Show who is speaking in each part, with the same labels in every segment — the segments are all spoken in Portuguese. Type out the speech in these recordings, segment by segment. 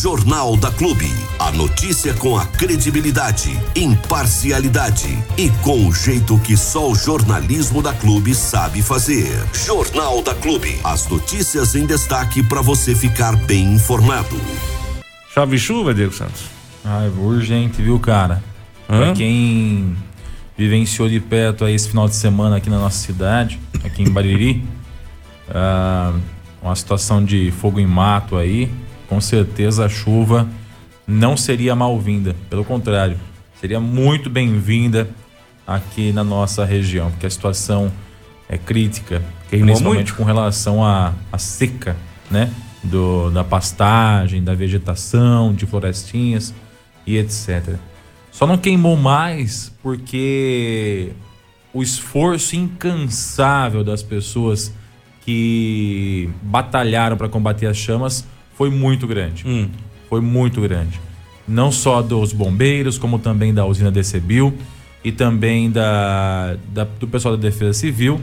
Speaker 1: Jornal da Clube. A notícia com a credibilidade, imparcialidade e com o jeito que só o jornalismo da Clube sabe fazer. Jornal da Clube. As notícias em destaque para você ficar bem informado.
Speaker 2: Chove chuva, Diego Santos?
Speaker 3: Ah, urgente, viu, cara? Hã? Pra quem vivenciou de perto aí esse final de semana aqui na nossa cidade, aqui em Bariri, ah, uma situação de fogo em mato aí, com certeza a chuva não seria mal-vinda, pelo contrário, seria muito bem-vinda aqui na nossa região, porque a situação é crítica, principalmente com relação à, à seca, né? Do, da pastagem, da vegetação, de florestinhas e etc. Só não queimou mais porque o esforço incansável das pessoas que batalharam para combater as chamas foi muito grande. Hum. Foi muito grande. Não só dos bombeiros, como também da usina Decebil e também da, da, do pessoal da Defesa Civil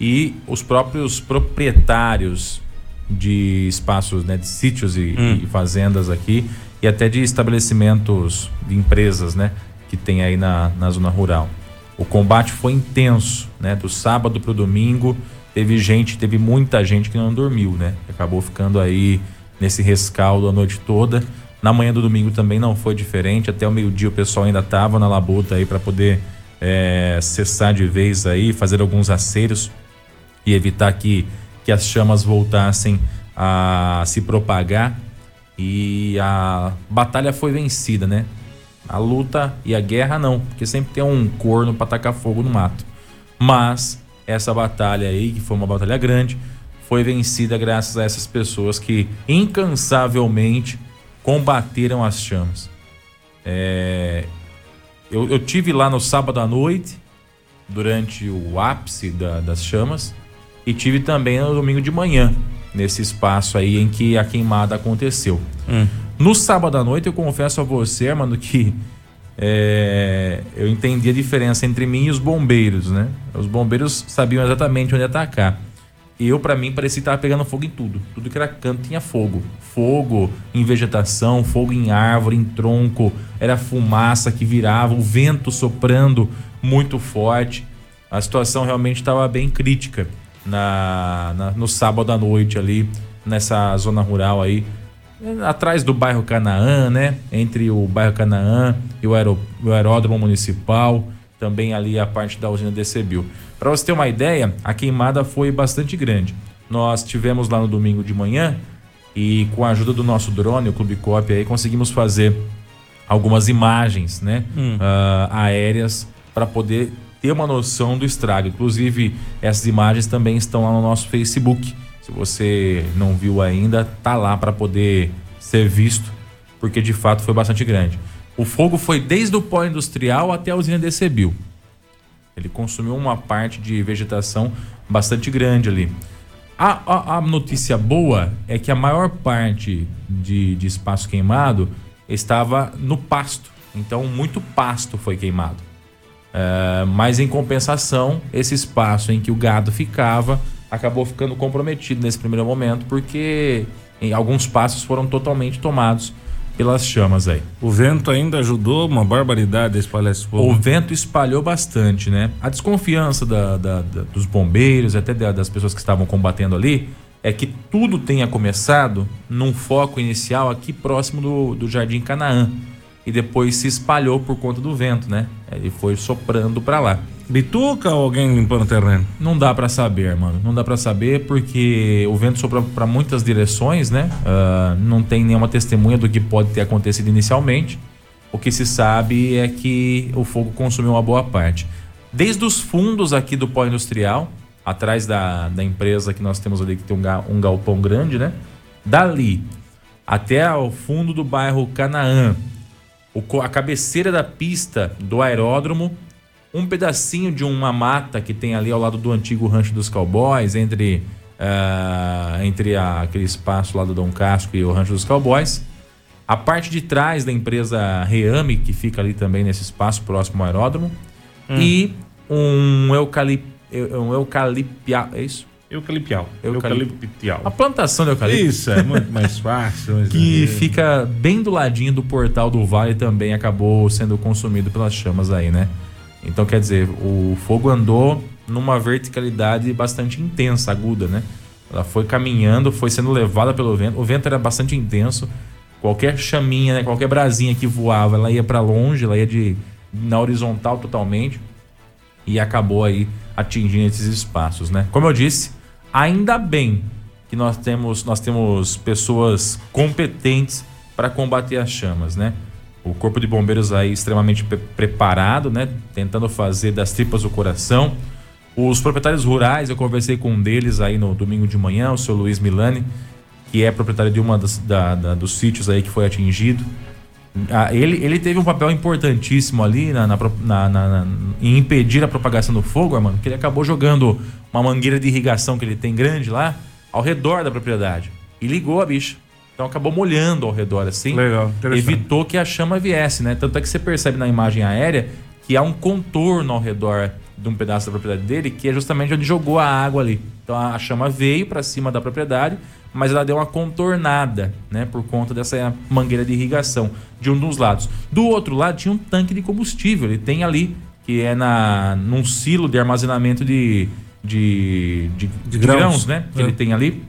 Speaker 3: e os próprios proprietários de espaços, né, de sítios e, hum. e fazendas aqui e até de estabelecimentos de empresas, né, que tem aí na, na zona rural. O combate foi intenso, né, do sábado para o domingo teve gente, teve muita gente que não dormiu, né? Acabou ficando aí nesse rescaldo a noite toda. Na manhã do domingo também não foi diferente. Até o meio-dia o pessoal ainda tava na labuta aí para poder é, cessar de vez aí, fazer alguns aceros e evitar que, que as chamas voltassem a se propagar. E a batalha foi vencida, né? A luta e a guerra não, porque sempre tem um corno para tacar fogo no mato. Mas essa batalha aí, que foi uma batalha grande, foi vencida graças a essas pessoas que incansavelmente combateram as chamas. É, eu, eu tive lá no sábado à noite, durante o ápice da, das chamas, e tive também no domingo de manhã, nesse espaço aí em que a queimada aconteceu. Hum. No sábado à noite, eu confesso a você, mano, que é, eu entendi a diferença entre mim e os bombeiros, né? Os bombeiros sabiam exatamente onde atacar. Eu, para mim, parecia que tava pegando fogo em tudo. Tudo que era canto tinha fogo. Fogo em vegetação, fogo em árvore, em tronco. Era fumaça que virava, o vento soprando muito forte. A situação realmente estava bem crítica na, na, no sábado à noite ali, nessa zona rural aí atrás do bairro Canaã, né? Entre o bairro Canaã e o, aeró o aeródromo municipal, também ali a parte da usina Decebil. Para você ter uma ideia, a queimada foi bastante grande. Nós tivemos lá no domingo de manhã e com a ajuda do nosso drone, o Clube Cop, aí conseguimos fazer algumas imagens, né? Hum. Uh, aéreas para poder ter uma noção do estrago. Inclusive, essas imagens também estão lá no nosso Facebook se você não viu ainda, tá lá para poder ser visto, porque de fato foi bastante grande. O fogo foi desde o pó industrial até a usina Decebil. Ele consumiu uma parte de vegetação bastante grande ali. A, a, a, notícia boa é que a maior parte de, de espaço queimado estava no pasto. Então, muito pasto foi queimado. É, mas, em compensação, esse espaço em que o gado ficava acabou ficando comprometido nesse primeiro momento, porque alguns passos foram totalmente tomados pelas chamas aí.
Speaker 2: O vento ainda ajudou uma barbaridade a espalhar esse fogo?
Speaker 3: O vento espalhou bastante, né? A desconfiança da, da, da, dos bombeiros, até das pessoas que estavam combatendo ali, é que tudo tenha começado num foco inicial aqui próximo do, do Jardim Canaã e depois se espalhou por conta do vento, né? Ele foi soprando para lá.
Speaker 2: Bituca ou alguém limpando o terreno?
Speaker 3: Não dá para saber, mano. Não dá para saber porque o vento sopra para muitas direções, né? Uh, não tem nenhuma testemunha do que pode ter acontecido inicialmente. O que se sabe é que o fogo consumiu uma boa parte. Desde os fundos aqui do pó industrial, atrás da, da empresa que nós temos ali, que tem um, um galpão grande, né? Dali até o fundo do bairro Canaã, a cabeceira da pista do aeródromo, um pedacinho de uma mata que tem ali ao lado do antigo rancho dos cowboys, entre, uh, entre a, aquele espaço lá do Dom Casco e o rancho dos cowboys. A parte de trás da empresa Reame, que fica ali também nesse espaço próximo ao aeródromo. Hum. E um eucalipto. Um eucalipia, é isso?
Speaker 2: Eucaliptial.
Speaker 3: Eucaliptial. A plantação de eucalipto.
Speaker 2: Isso, é muito mais fácil.
Speaker 3: que fica bem do ladinho do portal do Vale também acabou sendo consumido pelas chamas aí, né? Então, quer dizer, o fogo andou numa verticalidade bastante intensa, aguda, né? Ela foi caminhando, foi sendo levada pelo vento. O vento era bastante intenso. Qualquer chaminha, né? qualquer brasinha que voava, ela ia para longe, ela ia de na horizontal totalmente e acabou aí atingindo esses espaços, né? Como eu disse, ainda bem que nós temos nós temos pessoas competentes para combater as chamas, né? O corpo de bombeiros aí extremamente pre preparado, né? Tentando fazer das tripas o coração. Os proprietários rurais, eu conversei com um deles aí no domingo de manhã, o seu Luiz Milani, que é proprietário de uma das, da, da, dos sítios aí que foi atingido. Ah, ele, ele teve um papel importantíssimo ali na, na, na, na, em impedir a propagação do fogo, mano, que ele acabou jogando uma mangueira de irrigação que ele tem grande lá ao redor da propriedade e ligou a bicha. Então acabou molhando ao redor assim.
Speaker 2: Legal,
Speaker 3: evitou que a chama viesse, né? Tanto é que você percebe na imagem aérea que há um contorno ao redor de um pedaço da propriedade dele, que é justamente onde jogou a água ali. Então a chama veio para cima da propriedade, mas ela deu uma contornada, né, por conta dessa mangueira de irrigação de um dos lados. Do outro lado tinha um tanque de combustível, ele tem ali que é na num silo de armazenamento de de, de, de grãos. grãos, né, que é. ele tem ali.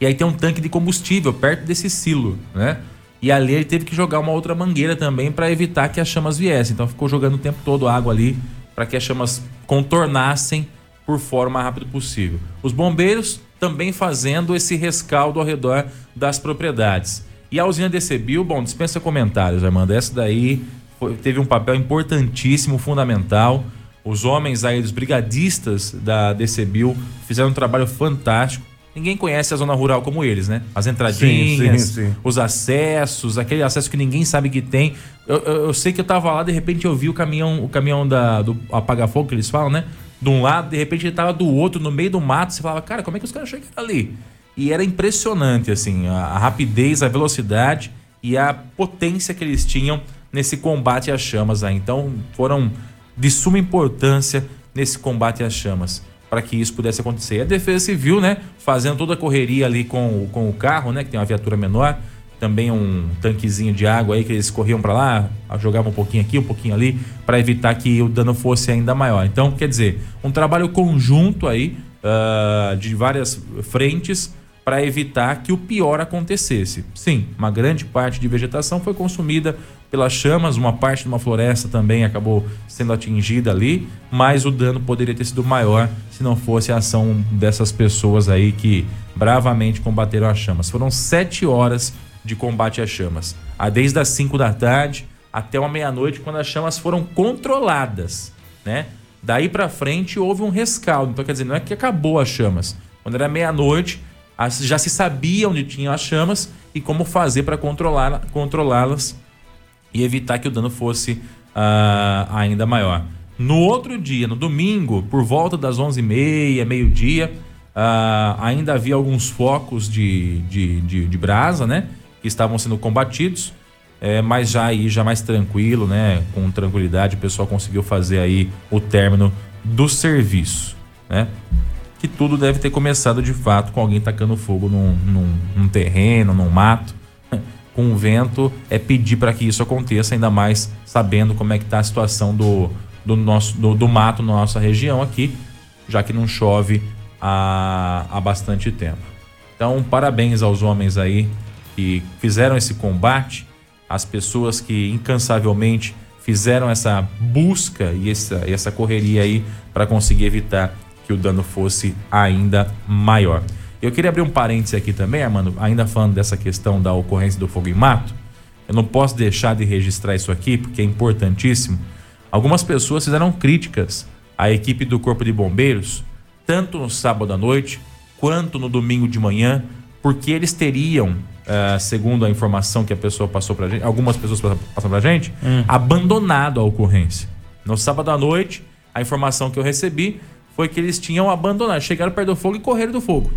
Speaker 3: E aí tem um tanque de combustível perto desse silo, né? E ali ele teve que jogar uma outra mangueira também para evitar que as chamas viessem. Então ficou jogando o tempo todo água ali para que as chamas contornassem por fora o mais rápido possível. Os bombeiros também fazendo esse rescaldo ao redor das propriedades. E a usina Decebio, bom, dispensa comentários, Armando. Essa daí foi, teve um papel importantíssimo, fundamental. Os homens aí, os brigadistas da Decebio, fizeram um trabalho fantástico ninguém conhece a zona rural como eles, né? As entradinhas, sim, sim, sim. os acessos, aquele acesso que ninguém sabe que tem. Eu, eu, eu, sei que eu tava lá, de repente eu vi o caminhão, o caminhão da, do apaga-fogo que eles falam, né? De um lado, de repente ele tava do outro, no meio do mato. Você falava, cara, como é que os caras chegam ali? E era impressionante, assim, a, rapidez, a velocidade e a potência que eles tinham nesse combate às chamas aí. Então foram de suma importância nesse combate às chamas para que isso pudesse acontecer. A Defesa Civil, né, fazendo toda a correria ali com, com o carro, né, que tem uma viatura menor, também um tanquezinho de água aí que eles corriam para lá, jogavam um pouquinho aqui, um pouquinho ali, para evitar que o dano fosse ainda maior. Então, quer dizer, um trabalho conjunto aí uh, de várias frentes para evitar que o pior acontecesse. Sim, uma grande parte de vegetação foi consumida pelas chamas, uma parte de uma floresta também acabou sendo atingida ali, mas o dano poderia ter sido maior se não fosse a ação dessas pessoas aí que bravamente combateram as chamas. Foram sete horas de combate às chamas, desde as cinco da tarde até uma meia-noite, quando as chamas foram controladas, né? Daí para frente houve um rescaldo, então quer dizer, não é que acabou as chamas. Quando era meia-noite, já se sabia onde tinham as chamas e como fazer para controlá-las e evitar que o dano fosse uh, ainda maior. No outro dia, no domingo, por volta das 11h30, meio-dia, uh, ainda havia alguns focos de, de, de, de, brasa, né? Que estavam sendo combatidos, é, mas já aí, já mais tranquilo, né? Com tranquilidade, o pessoal conseguiu fazer aí o término do serviço, né? que tudo deve ter começado de fato com alguém tacando fogo num, num, num terreno, num mato. Com o vento, é pedir para que isso aconteça, ainda mais sabendo como é que está a situação do, do, nosso, do, do mato na nossa região aqui, já que não chove há, há bastante tempo. Então, parabéns aos homens aí que fizeram esse combate, as pessoas que incansavelmente fizeram essa busca e essa, essa correria aí para conseguir evitar que o dano fosse ainda maior. Eu queria abrir um parêntese aqui também, Armando, ainda falando dessa questão da ocorrência do fogo em mato. Eu não posso deixar de registrar isso aqui porque é importantíssimo. Algumas pessoas fizeram críticas à equipe do Corpo de Bombeiros, tanto no sábado à noite quanto no domingo de manhã, porque eles teriam, uh, segundo a informação que a pessoa passou pra gente, algumas pessoas passaram pra gente, hum. abandonado a ocorrência. No sábado à noite, a informação que eu recebi foi que eles tinham abandonado, chegaram perto do fogo e correram do fogo.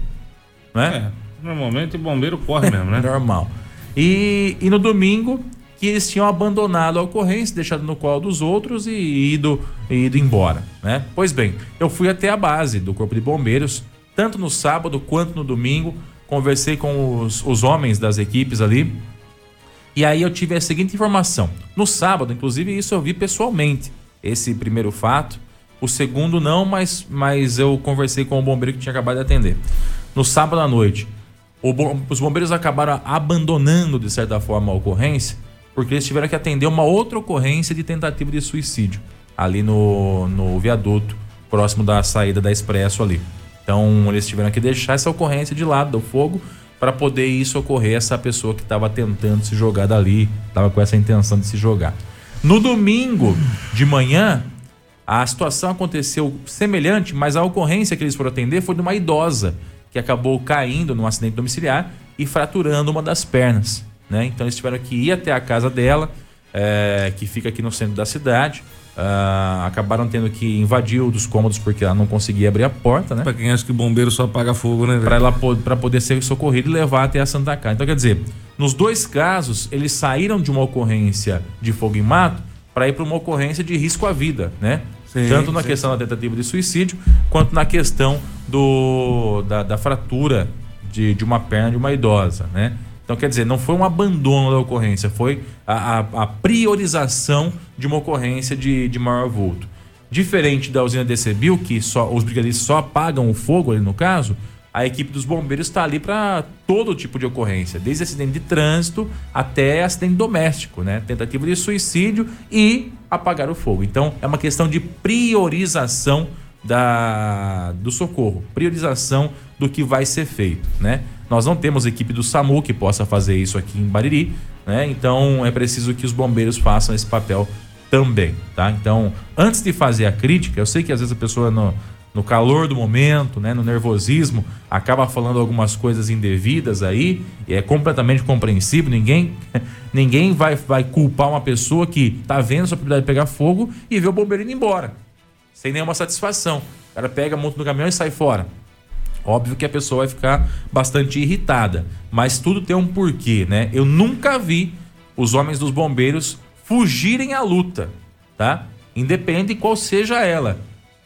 Speaker 3: Né?
Speaker 2: É, normalmente bombeiro corre mesmo, né?
Speaker 3: Normal. E, e no domingo, que eles tinham abandonado a ocorrência, deixado no colo dos outros e ido, e ido embora, né? Pois bem, eu fui até a base do Corpo de Bombeiros tanto no sábado quanto no domingo. Conversei com os, os homens das equipes ali. E aí eu tive a seguinte informação. No sábado, inclusive, isso eu vi pessoalmente, esse primeiro fato. O segundo não, mas, mas eu conversei com o bombeiro que tinha acabado de atender. No sábado à noite, os bombeiros acabaram abandonando, de certa forma, a ocorrência, porque eles tiveram que atender uma outra ocorrência de tentativa de suicídio, ali no, no viaduto, próximo da saída da Expresso ali. Então, eles tiveram que deixar essa ocorrência de lado do fogo para poder ir socorrer essa pessoa que estava tentando se jogar dali, estava com essa intenção de se jogar. No domingo de manhã, a situação aconteceu semelhante, mas a ocorrência que eles foram atender foi de uma idosa que acabou caindo num acidente domiciliar e fraturando uma das pernas. Né? Então eles tiveram que ir até a casa dela, é, que fica aqui no centro da cidade. Uh, acabaram tendo que invadir um dos cômodos porque ela não conseguia abrir a porta, né?
Speaker 2: Pra quem acha que bombeiro só apaga fogo, né?
Speaker 3: Para ela para poder ser socorrida e levar até a Santa Casa. Então quer dizer, nos dois casos eles saíram de uma ocorrência de fogo em mato para ir para uma ocorrência de risco à vida, né? Sim, Tanto na sim. questão da tentativa de suicídio, quanto na questão do, da, da fratura de, de uma perna de uma idosa, né? Então, quer dizer, não foi um abandono da ocorrência, foi a, a, a priorização de uma ocorrência de, de maior vulto. Diferente da usina Decebil, que só, os brigadistas só apagam o fogo ali no caso, a equipe dos bombeiros está ali para todo tipo de ocorrência, desde acidente de trânsito até acidente doméstico, né? Tentativa de suicídio e apagar o fogo. Então é uma questão de priorização da, do socorro, priorização do que vai ser feito, né? Nós não temos equipe do SAMU que possa fazer isso aqui em Bariri, né? Então é preciso que os bombeiros façam esse papel também, tá? Então, antes de fazer a crítica, eu sei que às vezes a pessoa não no calor do momento, né, no nervosismo, acaba falando algumas coisas indevidas aí, e é completamente compreensível, ninguém ninguém vai, vai culpar uma pessoa que tá vendo sua propriedade pegar fogo e vê o bombeiro indo embora, sem nenhuma satisfação. O cara pega, monta no caminhão e sai fora. Óbvio que a pessoa vai ficar bastante irritada, mas tudo tem um porquê, né? Eu nunca vi os homens dos bombeiros fugirem à luta, tá? Independe qual seja ela.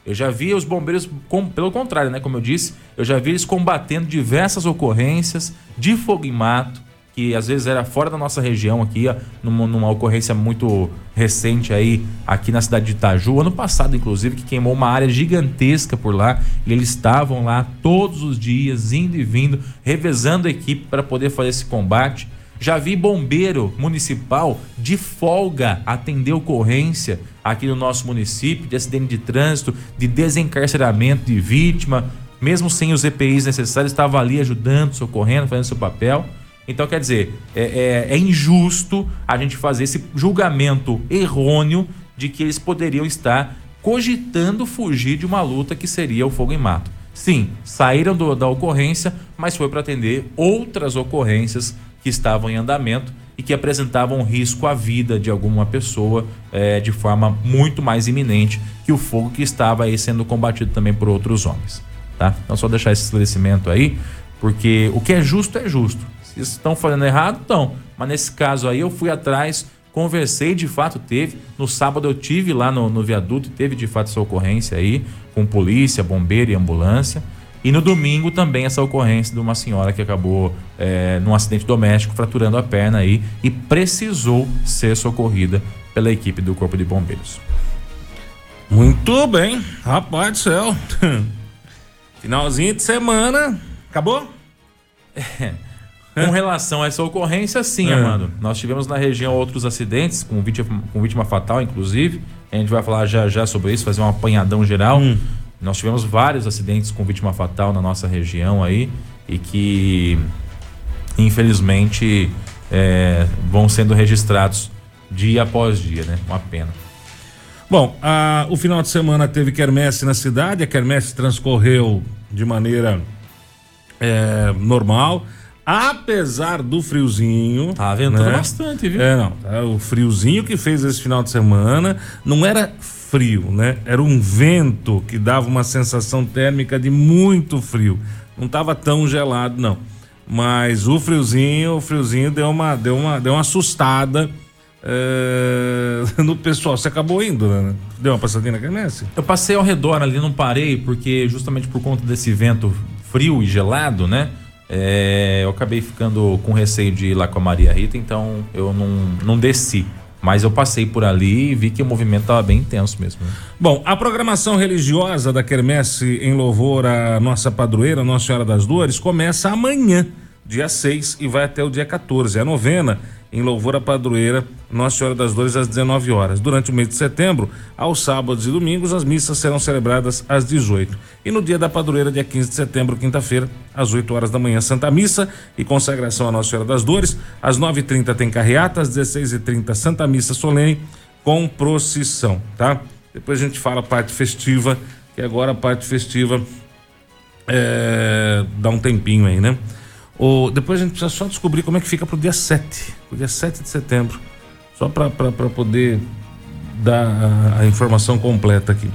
Speaker 3: Eu já vi os bombeiros, com, pelo contrário, né? Como eu disse, eu já vi eles combatendo diversas ocorrências de fogo em mato, que às vezes era fora da nossa região aqui, numa, numa, ocorrência muito recente aí, aqui na cidade de Itaju, ano passado, inclusive, que queimou uma área gigantesca por lá, e eles estavam lá todos os dias, indo e vindo, revezando a equipe para poder fazer esse combate. Já vi bombeiro municipal de folga atender ocorrência aqui no nosso município de acidente de trânsito, de desencarceramento de vítima, mesmo sem os EPIs necessários, estava ali ajudando, socorrendo, fazendo seu papel. Então, quer dizer, é, é, é injusto a gente fazer esse julgamento errôneo de que eles poderiam estar cogitando fugir de uma luta que seria o fogo em mato. Sim, saíram do, da ocorrência, mas foi para atender outras ocorrências que estavam em andamento e que apresentavam risco à vida de alguma pessoa é, de forma muito mais iminente que o fogo que estava aí sendo combatido também por outros homens. Tá? Então, só deixar esse esclarecimento aí, porque o que é justo é justo. Se estão fazendo errado, estão. Mas nesse caso aí, eu fui atrás, conversei, de fato teve. No sábado eu tive lá no, no viaduto, teve de fato essa ocorrência aí, com polícia, bombeiro e ambulância. E no domingo também essa ocorrência de uma senhora que acabou é, num acidente doméstico fraturando a perna aí e precisou ser socorrida pela equipe do Corpo de Bombeiros.
Speaker 2: Muito bem, rapaz do céu. Finalzinho de semana. Acabou?
Speaker 3: É. Com relação a essa ocorrência, sim, é. Nós tivemos na região outros acidentes, com vítima, com vítima fatal, inclusive. A gente vai falar já já sobre isso, fazer um apanhadão geral. Hum. Nós tivemos vários acidentes com vítima fatal na nossa região aí e que infelizmente é, vão sendo registrados dia após dia, né? Uma pena.
Speaker 2: Bom, a, o final de semana teve quermesse na cidade, a quermesse transcorreu de maneira é, normal, apesar do friozinho.
Speaker 3: Tá ventando né? bastante, viu?
Speaker 2: É, não. Tá, o friozinho que fez esse final de semana não era frio, né? Era um vento que dava uma sensação térmica de muito frio. Não estava tão gelado, não. Mas o friozinho, o friozinho deu uma, deu uma, deu uma assustada é, no pessoal. Você acabou indo, né? Deu uma passadinha na quermesse?
Speaker 3: Eu passei ao redor ali, não parei, porque justamente por conta desse vento frio e gelado, né? É, eu acabei ficando com receio de ir lá com a Maria Rita, então eu não, não desci. Mas eu passei por ali e vi que o movimento estava bem intenso mesmo. Né?
Speaker 2: Bom, a programação religiosa da Quermesse em louvor à nossa padroeira, Nossa Senhora das Dores, começa amanhã, dia 6, e vai até o dia 14. A novena em louvor à padroeira Nossa Senhora das Dores às 19 horas. Durante o mês de setembro, aos sábados e domingos, as missas serão celebradas às 18. E no dia da padroeira, dia 15 de setembro, quinta-feira, às 8 horas da manhã, Santa Missa e consagração à Nossa Senhora das Dores. Às 9h30 tem carreata, às 16h30 Santa Missa solene com procissão, tá? Depois a gente fala a parte festiva, que agora a parte festiva é, dá um tempinho aí, né? O, depois a gente precisa só descobrir como é que fica pro dia 7, pro dia 7 de setembro. Só para poder dar a, a, informação completa aqui.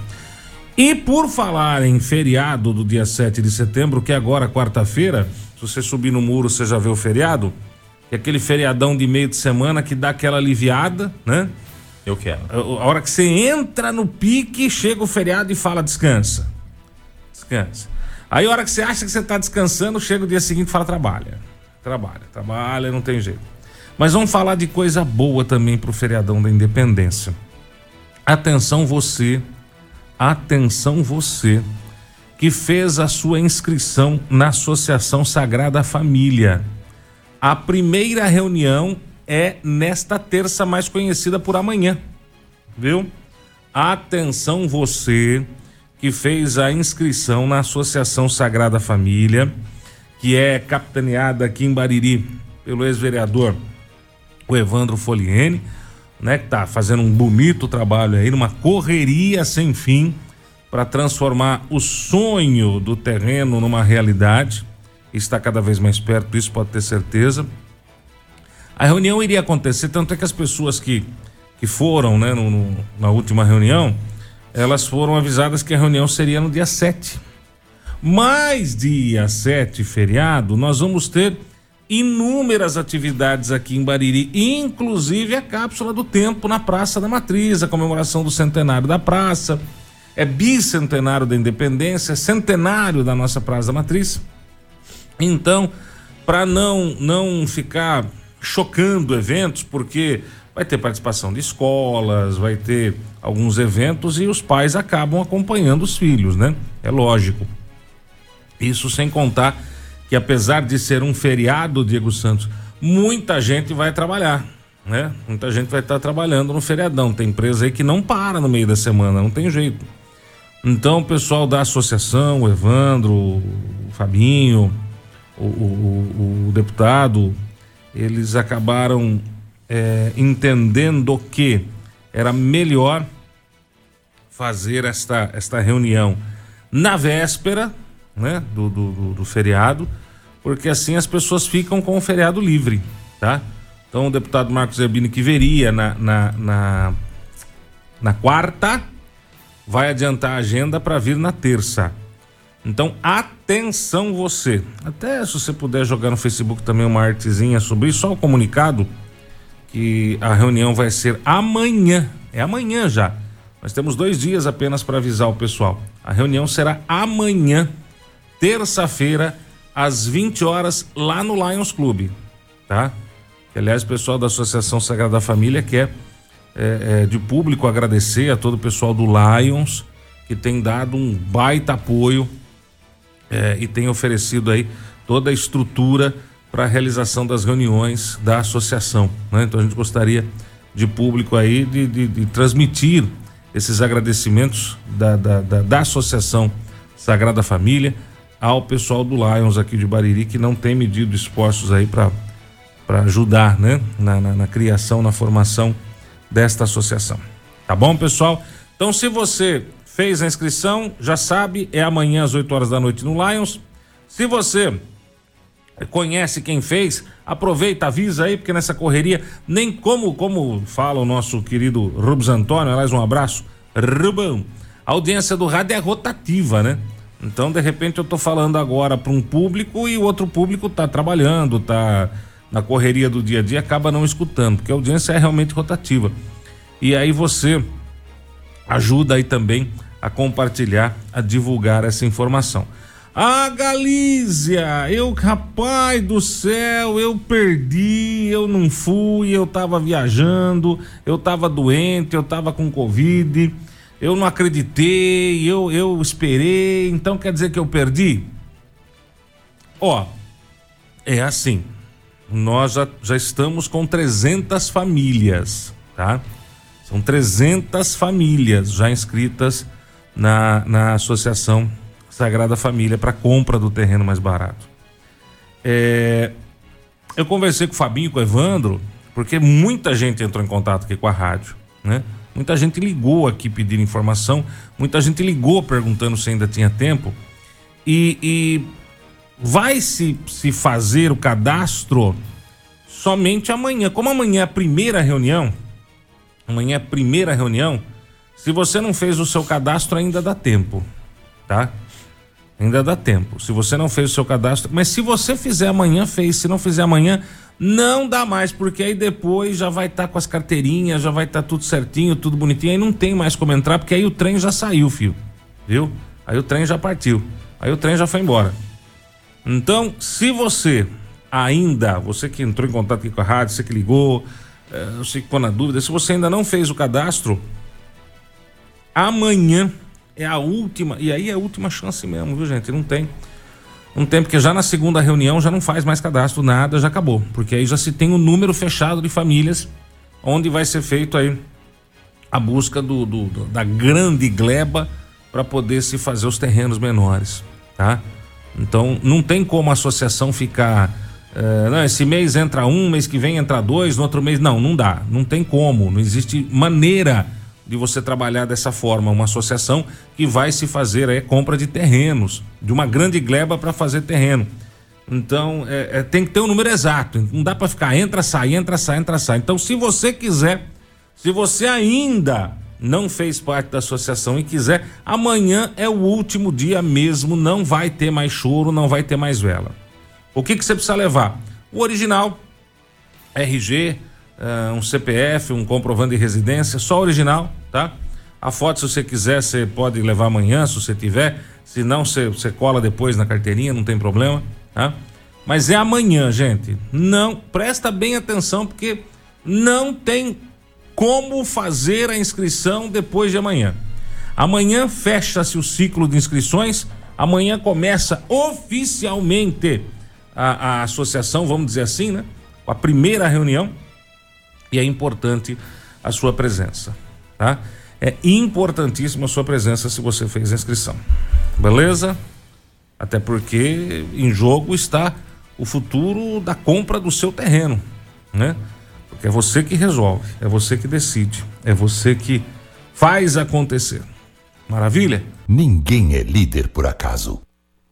Speaker 2: E por falar em feriado do dia 7 de setembro, que é agora quarta-feira, se você subir no muro você já vê o feriado, é aquele feriadão de meio de semana que dá aquela aliviada, né?
Speaker 3: Eu quero.
Speaker 2: A hora que você entra no pique, chega o feriado e fala descansa. Descansa. Aí a hora que você acha que você está descansando, chega o dia seguinte e fala trabalha. Trabalha, trabalha, não tem jeito. Mas vamos falar de coisa boa também para o feriadão da independência. Atenção você, atenção você que fez a sua inscrição na Associação Sagrada Família. A primeira reunião é nesta terça mais conhecida por amanhã. Viu? Atenção você que fez a inscrição na Associação Sagrada Família, que é capitaneada aqui em Bariri pelo ex-vereador o Evandro Foliene, né, que tá fazendo um bonito trabalho aí, numa correria sem fim para transformar o sonho do terreno numa realidade. Está cada vez mais perto, isso pode ter certeza. A reunião iria acontecer, tanto é que as pessoas que, que foram né, no, no, na última reunião, elas foram avisadas que a reunião seria no dia 7. Mas dia 7, feriado, nós vamos ter inúmeras atividades aqui em Bariri, inclusive a cápsula do tempo na Praça da Matriz, a comemoração do centenário da praça, é bicentenário da independência, é centenário da nossa Praça da Matriz. Então, para não não ficar chocando eventos, porque vai ter participação de escolas, vai ter alguns eventos e os pais acabam acompanhando os filhos, né? É lógico. Isso sem contar que apesar de ser um feriado, Diego Santos, muita gente vai trabalhar, né? Muita gente vai estar trabalhando no feriadão. Tem empresa aí que não para no meio da semana, não tem jeito. Então, o pessoal da associação, o Evandro, o Fabinho, o, o, o deputado, eles acabaram é, entendendo que era melhor fazer esta, esta reunião na véspera né, do, do, do, feriado, porque assim as pessoas ficam com o feriado livre, tá? Então o deputado Marcos Zerbini que veria na, na, na, na quarta vai adiantar a agenda para vir na terça. Então, atenção você. Até se você puder jogar no Facebook também uma artezinha sobre isso, só o comunicado que a reunião vai ser amanhã. É amanhã já. Nós temos dois dias apenas para avisar o pessoal. A reunião será amanhã, terça-feira, às 20 horas, lá no Lions Clube. Tá? Que, aliás, o pessoal da Associação Sagrada Família quer é, é, de público agradecer a todo o pessoal do Lions que tem dado um baita apoio é, e tem oferecido aí toda a estrutura para a realização das reuniões da associação. Né? Então a gente gostaria de público aí de, de, de transmitir esses agradecimentos da, da, da, da, Associação Sagrada Família ao pessoal do Lions aqui de Bariri que não tem medido esforços aí para ajudar né? Na, na, na criação, na formação desta associação. Tá bom, pessoal? Então, se você fez a inscrição, já sabe, é amanhã às 8 horas da noite no Lions. Se você conhece quem fez, aproveita, avisa aí, porque nessa correria, nem como, como fala o nosso querido Rubens Antônio, aliás, um abraço, Rubão, a audiência do rádio é rotativa, né? Então, de repente, eu tô falando agora para um público e o outro público tá trabalhando, tá na correria do dia a dia, acaba não escutando, porque a audiência é realmente rotativa. E aí você ajuda aí também a compartilhar, a divulgar essa informação. Ah, Galícia, eu, rapaz do céu, eu perdi, eu não fui, eu tava viajando, eu tava doente, eu tava com Covid, eu não acreditei, eu, eu esperei, então quer dizer que eu perdi? Ó, é assim, nós já, já estamos com 300 famílias, tá? São 300 famílias já inscritas na, na associação Sagrada Família para compra do terreno mais barato. É, eu conversei com o Fabinho, com o Evandro, porque muita gente entrou em contato aqui com a rádio, né? Muita gente ligou aqui pedindo informação, muita gente ligou perguntando se ainda tinha tempo. E, e vai se, se fazer o cadastro somente amanhã. Como amanhã é a primeira reunião, amanhã é a primeira reunião, se você não fez o seu cadastro, ainda dá tempo, tá? Ainda dá tempo. Se você não fez o seu cadastro, mas se você fizer amanhã, fez. Se não fizer amanhã, não dá mais, porque aí depois já vai estar tá com as carteirinhas, já vai estar tá tudo certinho, tudo bonitinho. Aí não tem mais como entrar, porque aí o trem já saiu, filho. Viu? Aí o trem já partiu. Aí o trem já foi embora. Então, se você ainda, você que entrou em contato aqui com a rádio, você que ligou, é, você que ficou na dúvida, se você ainda não fez o cadastro, amanhã é a última, e aí é a última chance mesmo, viu, gente? Não tem. Não tem, porque já na segunda reunião já não faz mais cadastro, nada, já acabou. Porque aí já se tem o um número fechado de famílias onde vai ser feito aí a busca do, do, do da grande gleba para poder se fazer os terrenos menores, tá? Então não tem como a associação ficar. Uh, não, esse mês entra um, mês que vem entra dois, no outro mês. Não, não dá. Não tem como. Não existe maneira de você trabalhar dessa forma, uma associação que vai se fazer é compra de terrenos, de uma grande gleba para fazer terreno. Então, é, é, tem que ter um número exato. Não dá para ficar entra, sai, entra, sai, entra, sai. Então, se você quiser, se você ainda não fez parte da associação e quiser, amanhã é o último dia mesmo. Não vai ter mais choro, não vai ter mais vela. O que, que você precisa levar? O original, RG, uh, um CPF, um comprovante de residência, só original, tá? A foto, se você quiser, você pode levar amanhã, se você tiver. Se não, você, você cola depois na carteirinha, não tem problema, tá? Mas é amanhã, gente. Não, presta bem atenção, porque não tem como fazer a inscrição depois de amanhã. Amanhã fecha-se o ciclo de inscrições. Amanhã começa oficialmente a, a associação, vamos dizer assim, né? A primeira reunião e é importante a sua presença, tá? É importantíssima a sua presença se você fez a inscrição. Beleza? Até porque em jogo está o futuro da compra do seu terreno, né? Porque é você que resolve, é você que decide, é você que faz acontecer. Maravilha?
Speaker 1: Ninguém é líder por acaso.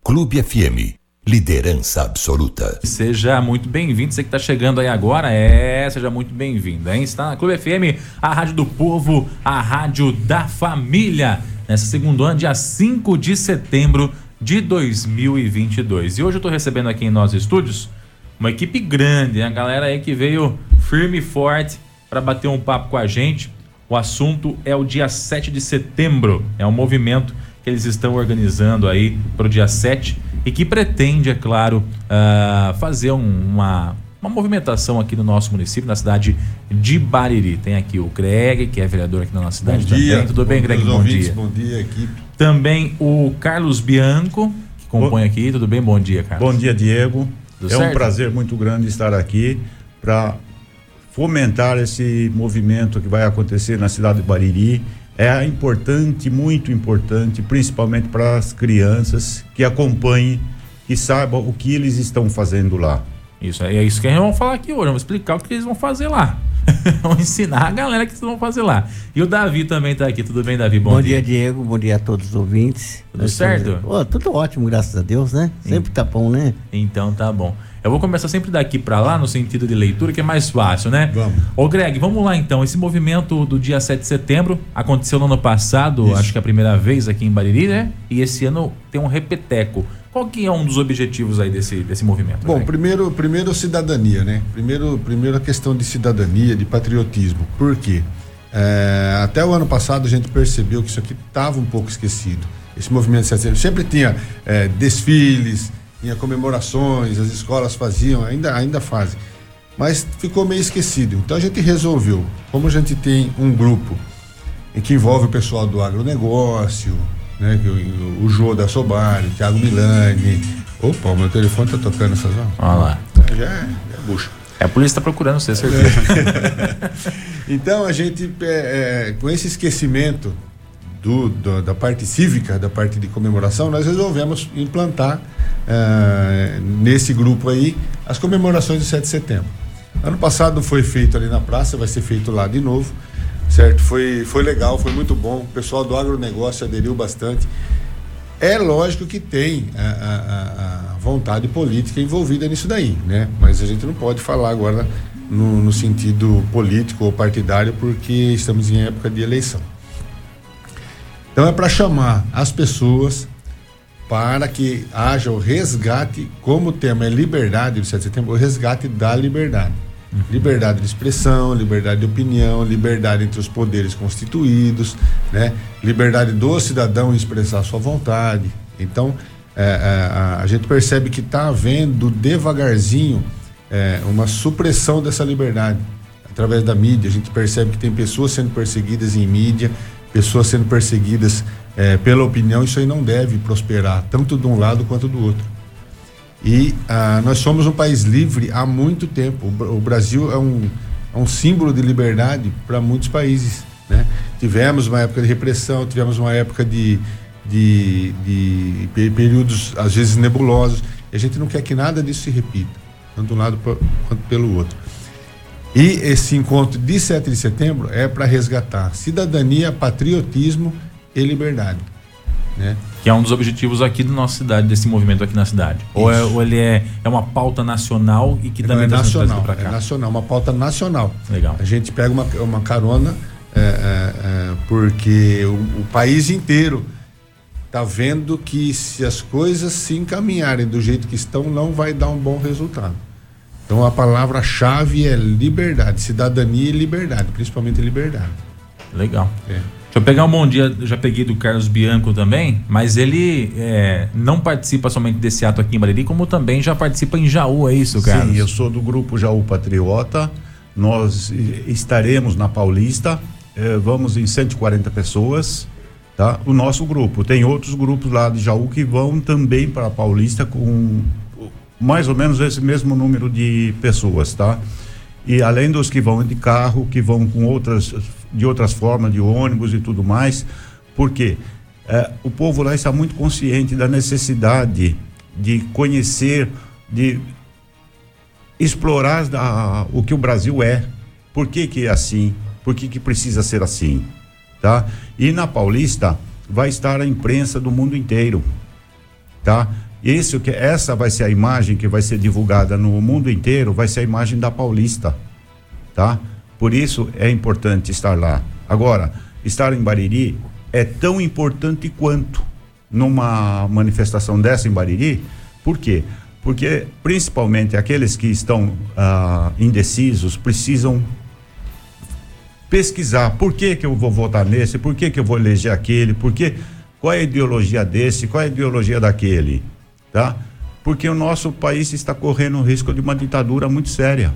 Speaker 1: Clube FM Liderança absoluta.
Speaker 3: Seja muito bem-vindo. Você que está chegando aí agora, é, seja muito bem-vindo, hein? Está na Clube FM, a rádio do povo, a rádio da família. Nessa segundo ano, dia 5 de setembro de 2022. E hoje eu estou recebendo aqui em nossos estúdios uma equipe grande, a galera aí que veio firme e forte para bater um papo com a gente. O assunto é o dia 7 de setembro. É um movimento que eles estão organizando aí para o dia 7 e que pretende, é claro, uh, fazer um, uma, uma movimentação aqui no nosso município, na cidade de Bariri. Tem aqui o Greg, que é vereador aqui na nossa cidade
Speaker 4: bom dia,
Speaker 3: também. Tudo bem, Greg?
Speaker 4: Bom ouvintes, dia. Bom dia, equipe.
Speaker 3: Também o Carlos Bianco, que compõe bom, aqui. Tudo bem? Bom dia, Carlos.
Speaker 4: Bom dia, Diego. Tudo é certo? um prazer muito grande estar aqui para fomentar esse movimento que vai acontecer na cidade de Bariri é importante, muito importante, principalmente para as crianças que acompanhem e saibam o que eles estão fazendo lá.
Speaker 3: Isso, é isso que a gente vai falar aqui hoje. Vamos explicar o que eles vão fazer lá. vamos ensinar a galera o que eles vão fazer lá. E o Davi também está aqui. Tudo bem, Davi?
Speaker 5: Bom, bom dia. dia. Diego. Bom dia a todos os ouvintes.
Speaker 3: Tudo certo?
Speaker 5: Oh, tudo ótimo, graças a Deus, né? Sempre tá bom, né?
Speaker 3: Então tá bom. Eu vou começar sempre daqui para lá, no sentido de leitura, que é mais fácil, né? Vamos. Ô, Greg, vamos lá então. Esse movimento do dia 7 de setembro aconteceu no ano passado, Isso. acho que é a primeira vez aqui em Bariri, né? E esse ano tem um repeteco. Qual que é um dos objetivos aí desse, desse movimento?
Speaker 4: Bom, primeiro, primeiro cidadania, né? Primeiro, primeiro a questão de cidadania, de patriotismo. Por quê? É, até o ano passado a gente percebeu que isso aqui estava um pouco esquecido.
Speaker 6: esse movimento 7 de setembro. Sempre tinha é, desfiles, tinha comemorações, as escolas faziam, ainda, ainda fazem. Mas ficou meio esquecido. Então a gente resolveu, como a gente tem um grupo em que envolve o pessoal do agronegócio, né, o, o Jô da Sobari, o Thiago Milani. Opa, o meu telefone tá tocando essas horas.
Speaker 3: Olha lá.
Speaker 6: Já é, já é bucha.
Speaker 3: É, a polícia está procurando você, certeza.
Speaker 6: então a gente, é, é, com esse esquecimento do, do, da parte cívica, da parte de comemoração, nós resolvemos implantar é, nesse grupo aí as comemorações do 7 de setembro. Ano passado foi feito ali na praça, vai ser feito lá de novo, certo? Foi, foi legal, foi muito bom. O pessoal do agronegócio aderiu bastante. É lógico que tem a, a, a, vontade política envolvida nisso daí, né? Mas a gente não pode falar agora no, no sentido político ou partidário porque estamos em época de eleição. Então é para chamar as pessoas para que haja o resgate, como o tema é liberdade do 7 de setembro, o resgate da liberdade. Uhum. Liberdade de expressão, liberdade de opinião, liberdade entre os poderes constituídos, né? liberdade do cidadão expressar sua vontade. Então, é, é, a, a, gente percebe que está havendo devagarzinho é, uma supressão dessa liberdade através da mídia. A gente percebe que tem pessoas sendo perseguidas em mídia, pessoas sendo perseguidas é, pela opinião, isso aí não deve prosperar, tanto de um lado quanto do outro. E ah, nós somos um país livre há muito tempo. O, Brasil é um, é um símbolo de liberdade para muitos países. Né? Tivemos uma época de repressão, tivemos uma época de, de, de períodos, às vezes, nebulosos. E a gente não quer que nada disso se repita, tanto de um lado quanto pelo outro. E esse encontro de 7 de setembro é para resgatar cidadania, patriotismo e liberdade. Né?
Speaker 3: Que é um dos objetivos aqui da nossa cidade, desse movimento aqui na cidade. Ou, é, ou, ele é, é uma pauta nacional e que
Speaker 6: Não,
Speaker 3: também
Speaker 6: é nacional, para cá. É nacional, uma pauta nacional.
Speaker 3: Legal.
Speaker 6: A gente pega uma, uma carona é, é, é porque o, o país inteiro está vendo que se as coisas se encaminharem do jeito que estão, não vai dar um bom resultado. Então a palavra-chave é liberdade, cidadania e liberdade, principalmente liberdade.
Speaker 3: Legal. É. Deixa eu pegar um bom dia, já peguei do Carlos Bianco também, mas ele é, não participa somente desse ato aqui em Bariri, como também já participa em Jaú, é isso, Carlos?
Speaker 4: Sim, eu sou do grupo Jaú Patriota, nós estaremos na Paulista, eh, vamos em 140 pessoas, tá? O nosso grupo, tem outros grupos lá de Jaú que vão também para a Paulista com mais ou menos esse mesmo número de pessoas, tá? E além dos que vão de carro, que vão com outras de outras formas, de ônibus e tudo mais, porque é, o povo lá está muito consciente da necessidade de conhecer, de explorar o que o Brasil é, por que, que é assim, por que, que precisa ser assim, tá? E na Paulista vai estar a imprensa do mundo inteiro, tá? Isso que essa vai ser a imagem que vai ser divulgada no mundo inteiro, vai ser a imagem da Paulista, tá? Por isso é importante estar lá. Agora, estar em Bariri é tão importante quanto numa manifestação dessa em Bariri. Por quê? Porque principalmente aqueles que estão ah, indecisos precisam pesquisar por que, que eu vou votar nesse, por que, que eu vou eleger aquele, por que, qual é a ideologia desse, qual é a ideologia daquele, tá? Porque o nosso país está correndo o risco de uma ditadura muito séria.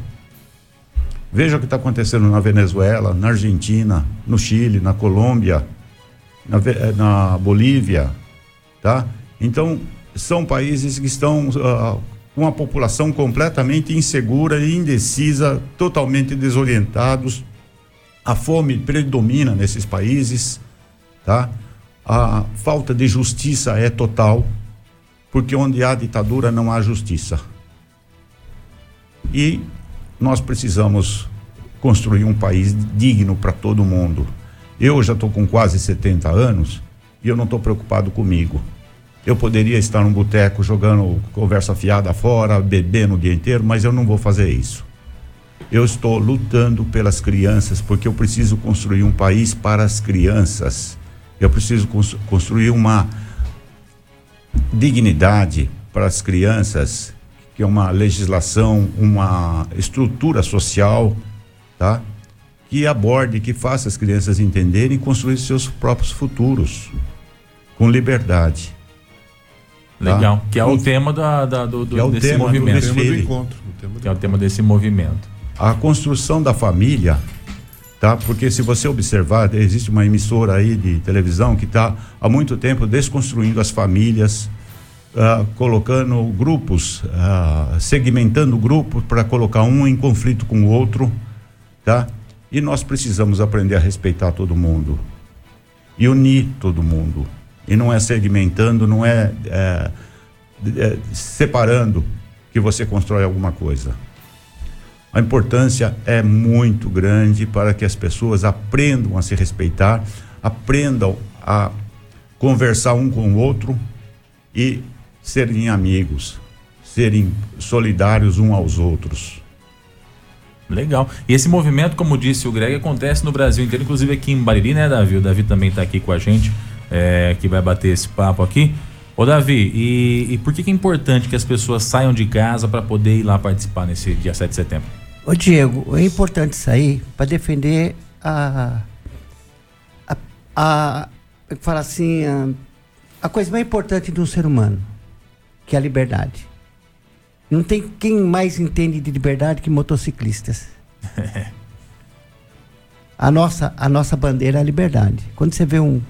Speaker 4: Veja o que está acontecendo na Venezuela, na Argentina, no Chile, na Colômbia, na, eh, na Bolívia, tá? Então, são países que estão uh, com a população completamente insegura e indecisa, totalmente desorientados. A fome predomina nesses países, tá? A falta de justiça é total, porque onde há ditadura não há justiça. E nós precisamos construir um país digno para todo mundo. Eu já estou com quase 70 anos e eu não estou preocupado comigo. Eu poderia estar num boteco jogando conversa fiada fora, bebendo o dia inteiro, mas eu não vou fazer isso. Eu estou lutando pelas crianças porque eu preciso construir um país para as crianças. Eu preciso construir uma dignidade para as crianças que é uma legislação, uma estrutura social, tá? Que aborde, que faça as crianças entenderem e construir seus próprios futuros. com liberdade.
Speaker 3: Tá? Legal. Tá? Que é o tema da, da do, do, é o desse tema movimento. Do, do encontro. que é o tema desse movimento.
Speaker 4: A construção da família, tá? Porque se você observar, existe uma emissora aí de televisão que está há muito tempo desconstruindo as famílias, uh, colocando grupos, uh, segmentando grupos para colocar um em conflito com o outro, tá? E nós precisamos aprender a respeitar todo mundo e unir todo mundo. E não é segmentando, não é, é, é separando que você constrói alguma coisa. A importância é muito grande para que as pessoas aprendam a se respeitar, aprendam a conversar um com o outro e serem amigos, serem solidários um aos outros.
Speaker 3: Legal. E esse movimento, como disse o Greg, acontece no Brasil inteiro, inclusive aqui em Bariri, né, Davi? O Davi também está aqui com a gente, é, que vai bater esse papo aqui. Ô, Davi, e, e por que, que, é importante que as pessoas saiam de casa para poder ir lá participar nesse dia 7 de setembro?
Speaker 5: Ô, Diego, é importante sair para defender a. a, a falar assim, a, a coisa mais importante de um ser humano, que é a liberdade. Não tem quem mais entende de liberdade que motociclistas. a, nossa, a nossa bandeira é a liberdade. Quando você vê um,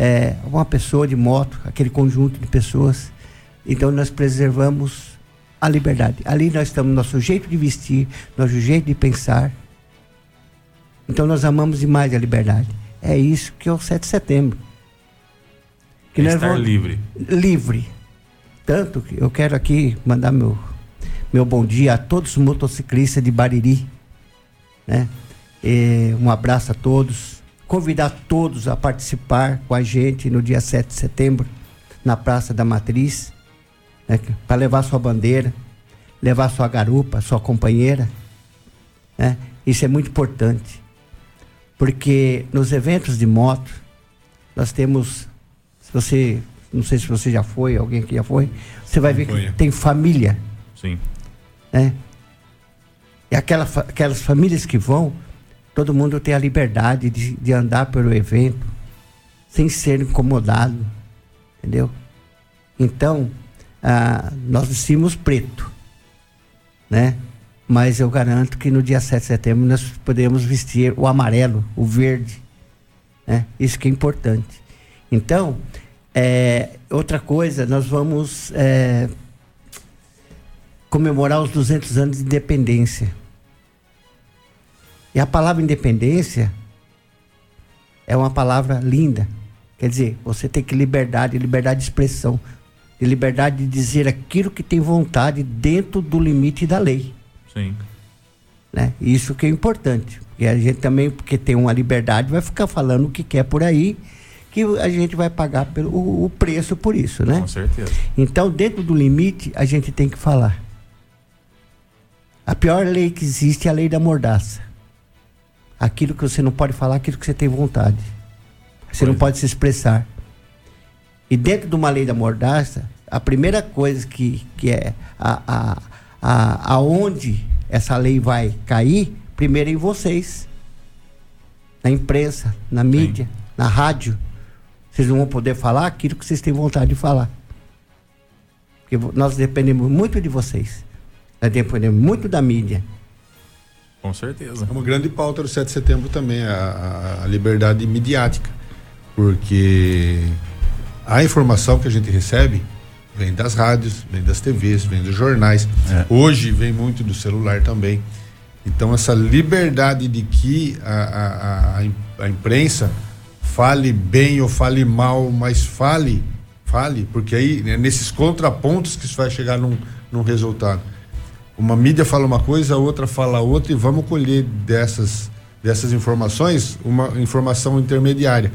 Speaker 5: é, uma pessoa de moto, aquele conjunto de pessoas, então nós preservamos a liberdade. Ali nós estamos nosso jeito de vestir, nosso jeito de pensar. Então nós amamos demais a liberdade. É isso que é o 7 de setembro.
Speaker 3: Que é estar vamos... livre.
Speaker 5: Livre tanto que eu quero aqui mandar meu, meu bom dia a todos os motociclistas de Bariri. Né? E um abraço a todos. Convidar todos a participar com a gente no dia 7 de setembro, na Praça da Matriz, né? para levar sua bandeira, levar sua garupa, sua companheira. Né? Isso é muito importante. Porque nos eventos de moto, nós temos, se você não sei se você já foi, alguém que já foi, você vai ver que tem família.
Speaker 3: Sim.
Speaker 5: Né? E aquela, aquelas famílias que vão, todo mundo tem a liberdade de, de andar pelo evento sem ser incomodado. Entendeu? Então, ah, nós vestimos preto. Né? Mas eu garanto que no dia 7 de setembro nós podemos vestir o amarelo, o verde. Né? Isso que é importante. Então, é, outra coisa, nós vamos é, comemorar os 200 anos de independência. E a palavra independência é uma palavra linda. Quer dizer, você tem que liberdade, liberdade de expressão, de liberdade de dizer aquilo que tem vontade dentro do limite da lei.
Speaker 3: Sim.
Speaker 5: Né? Isso que é importante. Porque a gente também, porque tem uma liberdade, vai ficar falando o que quer por aí que a gente vai pagar pelo, o, o preço por isso, né?
Speaker 3: Com certeza.
Speaker 5: Então, dentro do limite, a gente tem que falar. A pior lei que existe é a lei da mordaça. Aquilo que você não pode falar, aquilo que você tem vontade. Você pois não pode se expressar. E dentro de uma lei da mordaça, a primeira coisa que, que é a, a, a, aonde essa lei vai cair, primeiro é em vocês. Na imprensa, na mídia, Sim. na rádio. Vocês não vão poder falar aquilo que vocês têm vontade de falar. Porque nós dependemos muito de vocês. Nós dependemos muito da mídia.
Speaker 3: Com certeza.
Speaker 6: É uma grande pauta do 7 de setembro também, a, a liberdade midiática. Porque a informação que a gente recebe vem das rádios, vem das TVs, vem dos jornais. É. Hoje vem muito do celular também. Então, essa liberdade de que a, a, a, imprensa fale bem ou fale mal, mas fale, fale, porque aí né, nesses contrapontos que isso vai chegar num, num resultado. Uma mídia fala uma coisa, a outra fala outra e vamos colher dessas dessas informações uma informação intermediária.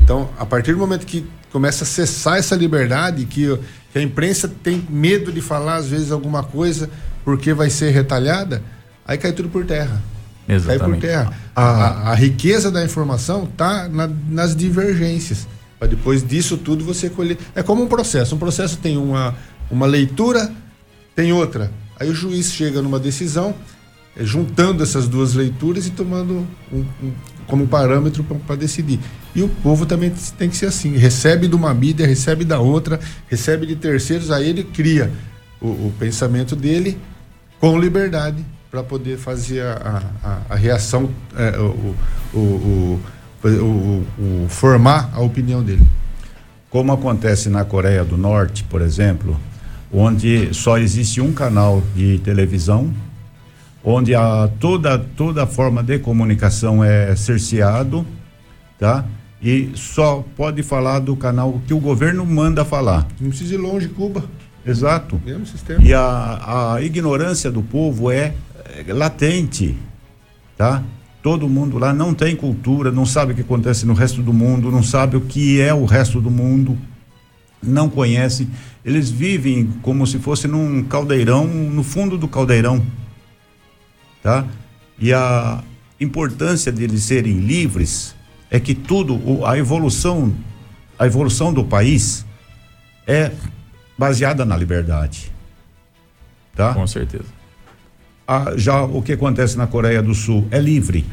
Speaker 6: Então, a partir do momento que começa a cessar essa liberdade, que, que a imprensa tem medo de falar às vezes alguma coisa porque vai ser retalhada, aí cai tudo por terra.
Speaker 3: Exatamente. Cai por terra.
Speaker 6: A, a, a riqueza da informação está na, nas divergências. Para depois disso tudo você colher. É como um processo. Um processo tem uma, uma leitura, tem outra. Aí o juiz chega numa decisão é, juntando essas duas leituras e tomando um, um, como parâmetro para decidir. E o povo também tem que ser assim: recebe de uma mídia, recebe da outra, recebe de terceiros, aí ele cria o, o pensamento dele com liberdade para poder fazer a, a, a reação, é, o, o, o, formar a opinião dele.
Speaker 4: Como acontece na Coreia do Norte, por exemplo, onde só existe um canal de televisão, onde a, toda, toda forma de comunicação é cerceado, tá? E só pode falar do canal que o governo manda falar.
Speaker 6: Não precisa ir longe, Cuba.
Speaker 4: Exato. Mesmo sistema. E a, a ignorância do povo é, é latente, tá? Todo mundo lá não tem cultura, não sabe o que acontece no resto do mundo, não sabe o que é o resto do mundo, não conhece. Eles vivem como se fosse num caldeirão, no fundo do caldeirão, tá? E a importância deles serem livres é que tudo, a evolução, a evolução do país é baseada na liberdade, tá?
Speaker 3: Com certeza
Speaker 4: a, já o que acontece na Coreia do Sul é livre.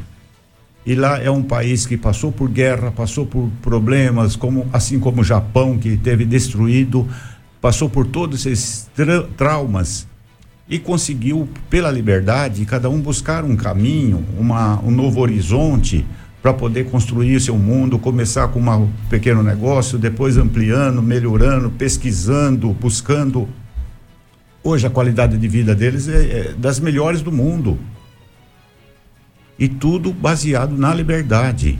Speaker 4: E lá é um país que passou por guerra, passou por problemas, como assim como o Japão que teve destruído, passou por todos esses tra traumas e conseguiu pela liberdade cada um buscar um caminho, uma, um novo horizonte para poder construir seu mundo, começar com um pequeno negócio, depois ampliando, melhorando, pesquisando, buscando Hoje a qualidade de vida deles é, é das melhores do mundo. E tudo baseado na liberdade.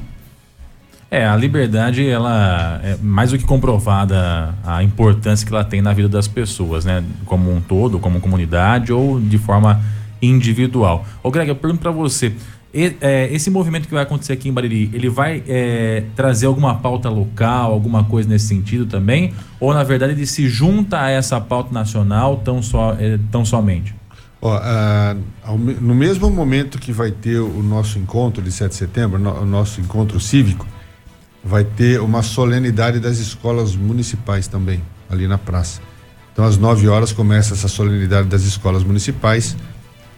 Speaker 3: É, a liberdade, ela é mais do que comprovada a importância que ela tem na vida das pessoas, né? Como um todo, como comunidade ou de forma individual. Ô Greg, eu pergunto para você, é, esse movimento que vai acontecer aqui em Bariri, ele vai é, trazer alguma pauta local, alguma coisa nesse sentido também? Ou na verdade ele se junta a essa pauta nacional tão, só, é, tão somente?
Speaker 6: Ó, uh, no mesmo momento que vai ter o nosso encontro de 7 de setembro, o nosso encontro cívico, vai ter uma solenidade das escolas municipais também, ali na praça. Então, às 9 horas começa essa solenidade das escolas municipais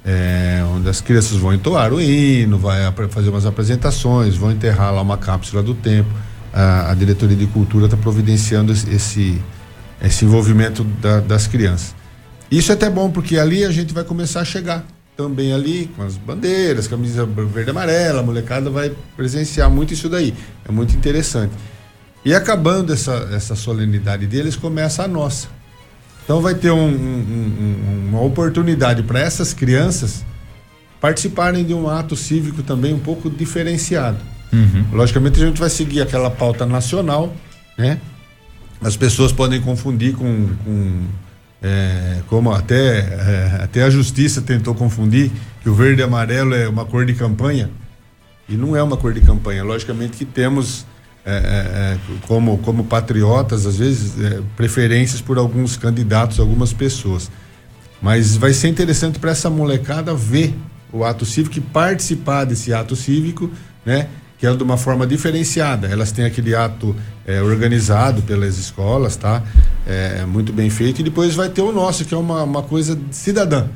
Speaker 6: é, onde as crianças vão entoar o hino, vai fazer umas apresentações, vão enterrar lá uma cápsula do tempo. A, a diretoria de cultura está providenciando esse, esse envolvimento da, das crianças. Isso é até bom, porque ali a gente vai começar a chegar também ali com as bandeiras, camisa verde e amarela, a molecada vai presenciar muito isso daí. É muito interessante. E acabando essa, essa solenidade deles, começa a nossa. Então vai ter um, um, uma oportunidade para essas crianças participarem de um ato cívico também um pouco diferenciado. Uhum. Logicamente a gente vai seguir aquela pauta nacional, né? As pessoas podem confundir com, com é, como até, é, até a justiça tentou confundir que o verde e amarelo é uma cor de campanha e não é uma cor de campanha. Logicamente que temos é, é, é, como, como patriotas, às vezes, é, preferências por alguns candidatos, algumas pessoas. Mas vai ser interessante para essa molecada ver o ato cívico e participar desse ato cívico, né? Que é de uma forma diferenciada. Elas têm aquele ato organizado pelas escolas, tá? É, muito bem feito. E depois vai ter o nosso, que é uma, uma coisa cidadã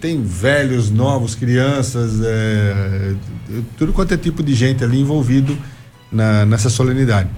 Speaker 6: tem velhos, novos, crianças, é, tudo quanto é tipo de gente ali envolvido na, nessa solenidade.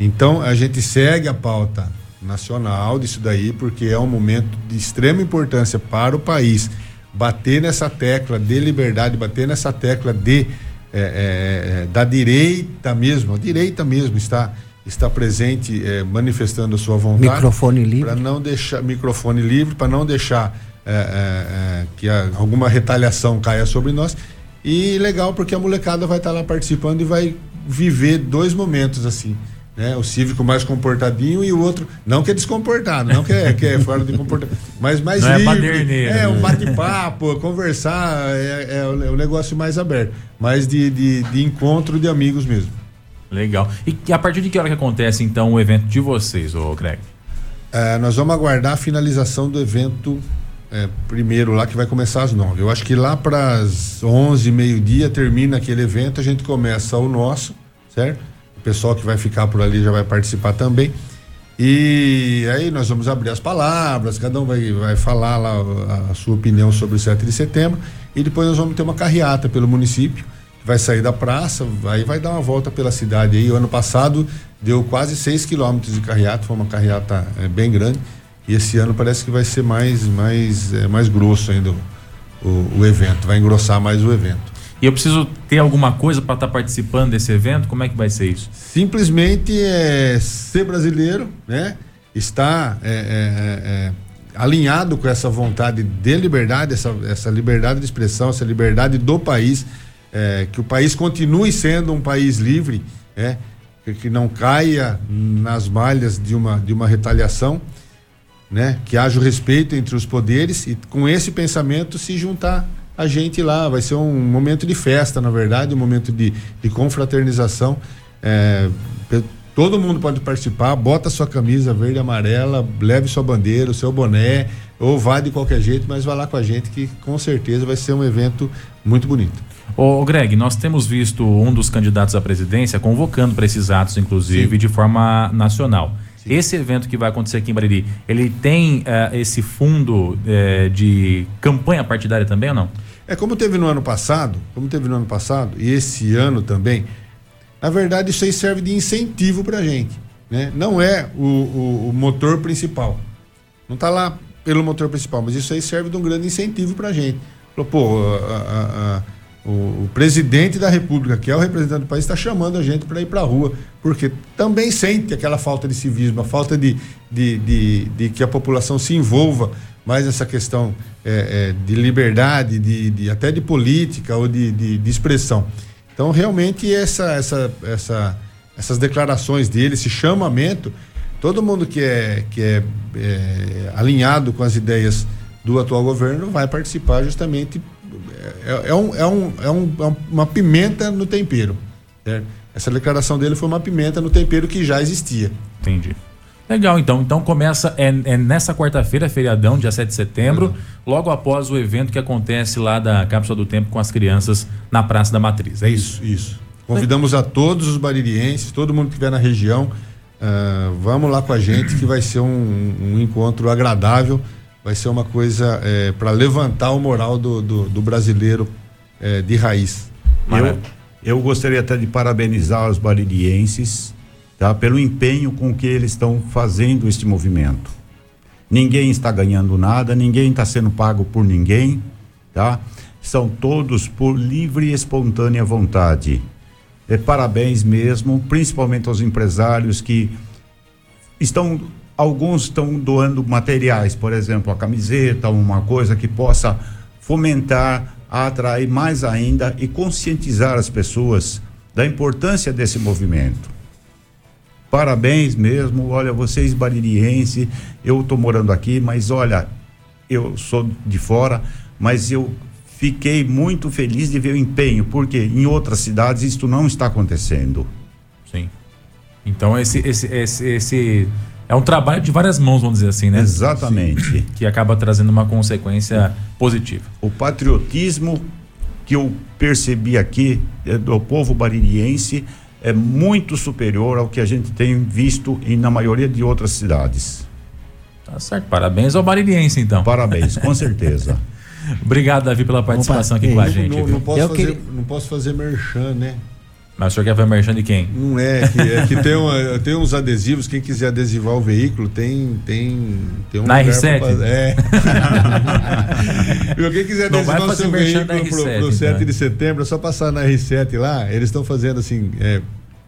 Speaker 6: Então a gente segue a pauta nacional disso daí, porque é um momento de extrema importância para o país bater nessa tecla de liberdade, bater nessa tecla de é, é, é da direita mesmo, a direita mesmo está está presente é, manifestando a sua vontade.
Speaker 5: Microfone livre.
Speaker 6: Para não deixar microfone livre, para não deixar é, é, que a, alguma retaliação caia sobre nós. E legal porque a molecada vai estar lá participando e vai viver dois momentos assim. Né? O cívico mais comportadinho e o outro, não que é descomportado, não que é, que é fora de comportamento, mas mais não é livre. É, é um bate-papo, conversar, é, é, o, negócio mais aberto, mais de, de, de encontro de amigos mesmo.
Speaker 3: Legal. E a partir de que hora que acontece então o evento de vocês, ô Greg?
Speaker 6: É, nós vamos aguardar a finalização do evento é, primeiro lá que vai começar às nove. Eu acho que lá para as onze, meio-dia, termina aquele evento, a gente começa o nosso, certo? O pessoal que vai ficar por ali já vai participar também. E aí nós vamos abrir as palavras, cada um vai, vai falar lá a, a sua opinião sobre o 7 de setembro. e depois nós vamos ter uma carreata pelo município, vai sair da praça, aí vai dar uma volta pela cidade aí. O ano passado deu quase 6 quilômetros de carreata, foi uma carreata é, bem grande. E esse ano parece que vai ser mais, mais, é, mais grosso ainda o, o, o evento, vai engrossar mais o evento.
Speaker 3: E eu preciso ter alguma coisa para estar tá participando desse evento? Como é que vai ser isso?
Speaker 6: Simplesmente é ser brasileiro, né? Estar é, é, é, é, alinhado com essa vontade de liberdade, essa, essa liberdade de expressão, essa liberdade do país, é, que o país continue sendo um país livre, é, que, não caia nas malhas de uma, de uma retaliação, né? Que haja o respeito entre os poderes e com esse pensamento se juntar a gente lá. Vai ser um momento de festa, na verdade, um momento de, de confraternização. É, todo mundo pode participar, bota sua camisa verde e amarela, leve sua bandeira, o seu boné, ou vá de qualquer jeito, mas vá lá com a gente que com certeza vai ser um evento muito bonito.
Speaker 3: Ô, Greg, nós temos visto um dos candidatos à presidência convocando para esses atos, inclusive, Sim. de forma nacional. Sim. Esse evento que vai acontecer aqui em Bariri, ele tem uh, esse fundo uh, de campanha partidária também ou não?
Speaker 6: É como teve no ano passado, como teve no ano passado, e esse ano também, na verdade isso aí serve de incentivo para a gente. Né? Não é o, o, o motor principal. Não está lá pelo motor principal, mas isso aí serve de um grande incentivo para a gente. Pô, a, a, a, o, o, presidente da República, que é o representante do país, está chamando a gente para ir para a rua, porque também sente aquela falta de civismo, a falta de, de, de, de que a população se envolva mais essa questão é, é, de liberdade, de, de, até de política ou de, de, de, expressão. Então, realmente, essa, essa, essa, essas declarações dele, esse chamamento, todo mundo que é, que é, é alinhado com as ideias do atual governo vai participar justamente. É, é, um, é, um, é, um, é uma pimenta no tempero. Certo? Essa declaração dele foi uma pimenta no tempero que já existia.
Speaker 3: Entendi. Legal, então. Então começa é, é nessa quarta-feira, feriadão, dia 7 de setembro, uhum. logo após o evento que acontece lá da Cápsula do Tempo com as crianças na Praça da Matriz. É isso?
Speaker 6: Isso. isso. Convidamos a todos os baririenses, todo mundo que estiver na região, uh, vamos lá com a gente que vai ser um, um encontro agradável, vai ser uma coisa é, para levantar o moral do, do, do brasileiro é, de raiz.
Speaker 4: Eu, eu gostaria até de parabenizar os baririenses tá? pelo empenho com que eles estão fazendo este movimento. Ninguém está ganhando nada, ninguém está sendo pago por ninguém, tá? São todos por livre e espontânea vontade. É, parabéns mesmo, principalmente aos empresários que estão, alguns estão doando materiais, por exemplo, a camiseta, uma coisa que possa fomentar, atrair mais ainda e conscientizar as pessoas da importância desse movimento. Parabéns mesmo. Olha, vocês baririense, eu estou morando aqui, mas olha, eu sou de fora, mas eu fiquei muito feliz de ver o empenho, porque em outras cidades isso não está acontecendo.
Speaker 3: Sim. Então esse esse esse, esse é um trabalho de várias mãos, vamos dizer assim, né?
Speaker 4: Exatamente.
Speaker 3: Que acaba trazendo uma consequência positiva.
Speaker 4: O patriotismo que eu percebi aqui é do povo baririense é muito superior ao que a gente tem visto em, na maioria de outras cidades.
Speaker 3: Tá certo. Parabéns ao Bariliense, então.
Speaker 4: Parabéns, com certeza.
Speaker 3: Obrigado, Davi, pela participação Opa, aqui com a gente.
Speaker 6: Não, não, posso fazer, não posso fazer merchan, né?
Speaker 3: Mas o senhor quer fazer merchan de quem?
Speaker 6: Não é, que, é que tem, uma, tem uns adesivos, quem quiser adesivar o veículo, tem, tem, tem um
Speaker 3: Na R7?
Speaker 6: É. quem quiser adesivar o seu veículo pro, pro 7 então. de setembro, é só passar na R7 lá, eles estão fazendo assim, é,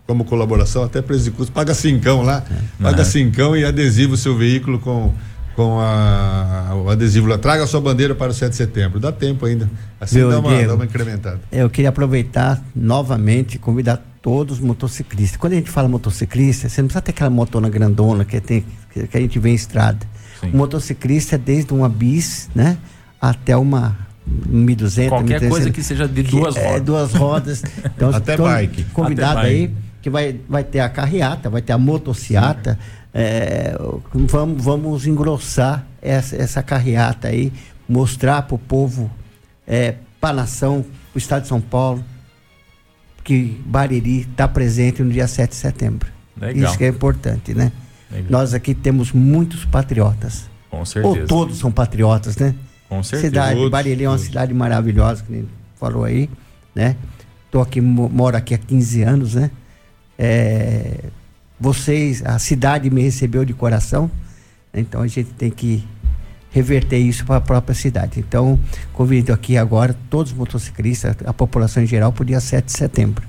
Speaker 6: como colaboração, até preço de custo, paga cincão lá, é. paga cincão e adesiva o seu veículo com com a, o adesivo lá. Traga a sua bandeira para o 7 de setembro. Dá tempo ainda. Assim dá uma, dá uma incrementada.
Speaker 5: Eu queria aproveitar novamente e convidar todos os motociclistas. Quando a gente fala motociclista, você não precisa ter aquela motona grandona que, tem, que, a gente vê em estrada. Sim. O motociclista é desde uma bis, né? Até uma 1200.
Speaker 3: Qualquer 1300, coisa que seja de duas
Speaker 5: é,
Speaker 3: rodas.
Speaker 5: É, duas rodas. Então,
Speaker 4: Até bike.
Speaker 5: Convidado Até aí, que vai, vai ter a carreata, vai ter a motociata. Sim é, vamos, vamos engrossar essa, essa carreata aí, mostrar para o povo, é, para a nação, o Estado de São Paulo, que Bariri está presente no dia 7 de setembro. Legal. Isso que é importante, né? Legal. Nós aqui temos muitos patriotas.
Speaker 3: Com certeza.
Speaker 5: Ou todos são patriotas, né? Com certeza. Cidade, Outros, Barili é uma cidade maravilhosa, que nem falou aí, né? Tô aqui, moro aqui há 15 anos, né? É, vocês, a cidade me recebeu de coração, então a gente tem que reverter isso para a própria cidade. Então, convido aqui agora todos os motociclistas, a população em geral, para o dia 7 de setembro.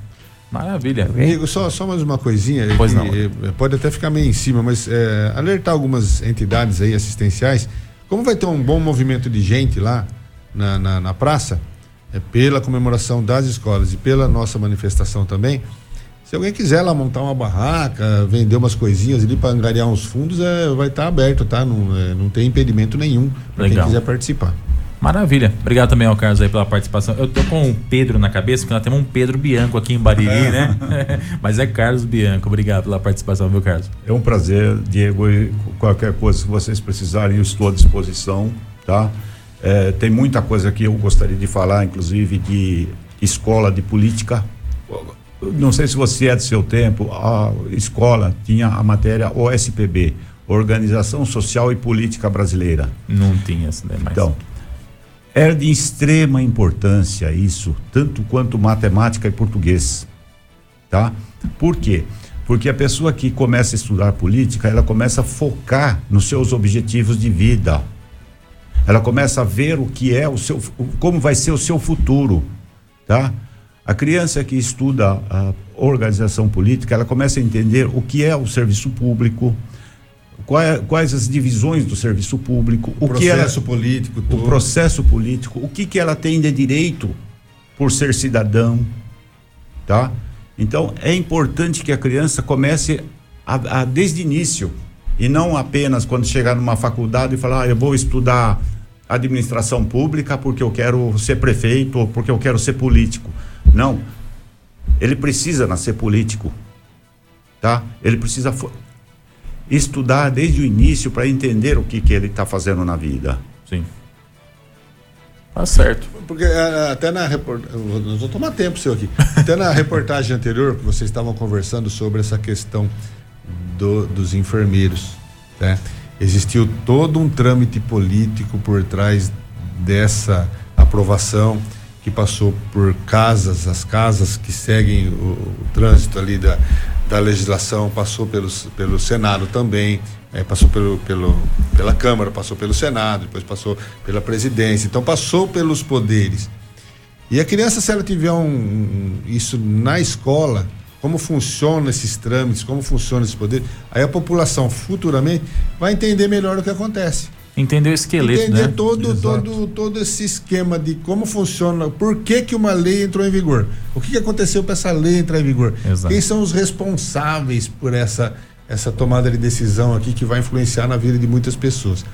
Speaker 3: Maravilha.
Speaker 6: Okay? Amigo, só, só mais uma coisinha.
Speaker 3: Pois não. Eh,
Speaker 6: pode até ficar meio em cima, mas é, alertar algumas entidades aí assistenciais. Como vai ter um bom movimento de gente lá na, na, na praça, é, pela comemoração das escolas e pela nossa manifestação também, se alguém quiser lá montar uma barraca, vender umas coisinhas ali para angariar uns fundos, é, vai estar tá aberto, tá? Não, é, não tem impedimento nenhum para quem quiser participar.
Speaker 3: Maravilha. Obrigado também ao Carlos aí pela participação. Eu tô com o Pedro na cabeça, porque nós temos um Pedro Bianco aqui em Bariri, é. né? Mas é Carlos Bianco. Obrigado pela participação, viu, Carlos?
Speaker 4: É um prazer, Diego. E qualquer coisa que vocês precisarem, eu estou à disposição, tá? É, tem muita coisa que eu gostaria de falar, inclusive de escola de política não sei se você é do seu tempo, a escola tinha a matéria OSPB, Organização Social e Política Brasileira.
Speaker 3: Não tinha isso daí mais.
Speaker 4: Então, era de extrema importância isso, tanto quanto matemática e português. Tá? Por quê? Porque a pessoa que começa a estudar política, ela começa a focar nos seus objetivos de vida. Ela começa a ver o que é o seu, como vai ser o seu futuro, tá? A criança que estuda a organização política, ela começa a entender o que é o serviço público, quais, quais as divisões do serviço público,
Speaker 6: o, o processo ela, político,
Speaker 4: todo. o processo político, o que que ela tem de direito por ser cidadão, tá? Então é importante que a criança comece a, a desde início e não apenas quando chegar numa faculdade e falar, ah, eu vou estudar administração pública porque eu quero ser prefeito ou porque eu quero ser político. Não. Ele precisa nascer político. Tá? Ele precisa estudar desde o início para entender o que, que ele está fazendo na vida.
Speaker 3: Sim. Tá certo.
Speaker 6: Porque até na reportagem. Nós vamos tomar tempo seu aqui. Até na reportagem anterior, que vocês estavam conversando sobre essa questão do, dos enfermeiros. Né? Existiu todo um trâmite político por trás dessa aprovação que passou por casas, as casas que seguem o, o trânsito ali da, da legislação, passou pelos, pelo Senado também, é, passou pelo, pelo, pela Câmara, passou pelo Senado, depois passou pela presidência, então passou pelos poderes. E a criança, se ela tiver um, um, isso na escola, como funcionam esses trâmites, como funciona esse poder, aí a população futuramente vai entender melhor o que acontece.
Speaker 3: Entender o esqueleto,
Speaker 6: Entender né? todo, todo, todo esse esquema de como funciona, por que, que uma lei entrou em vigor. O que, que aconteceu para essa lei entrar em vigor? Exato. Quem são os responsáveis por essa, essa tomada de decisão aqui que vai influenciar na vida de muitas pessoas.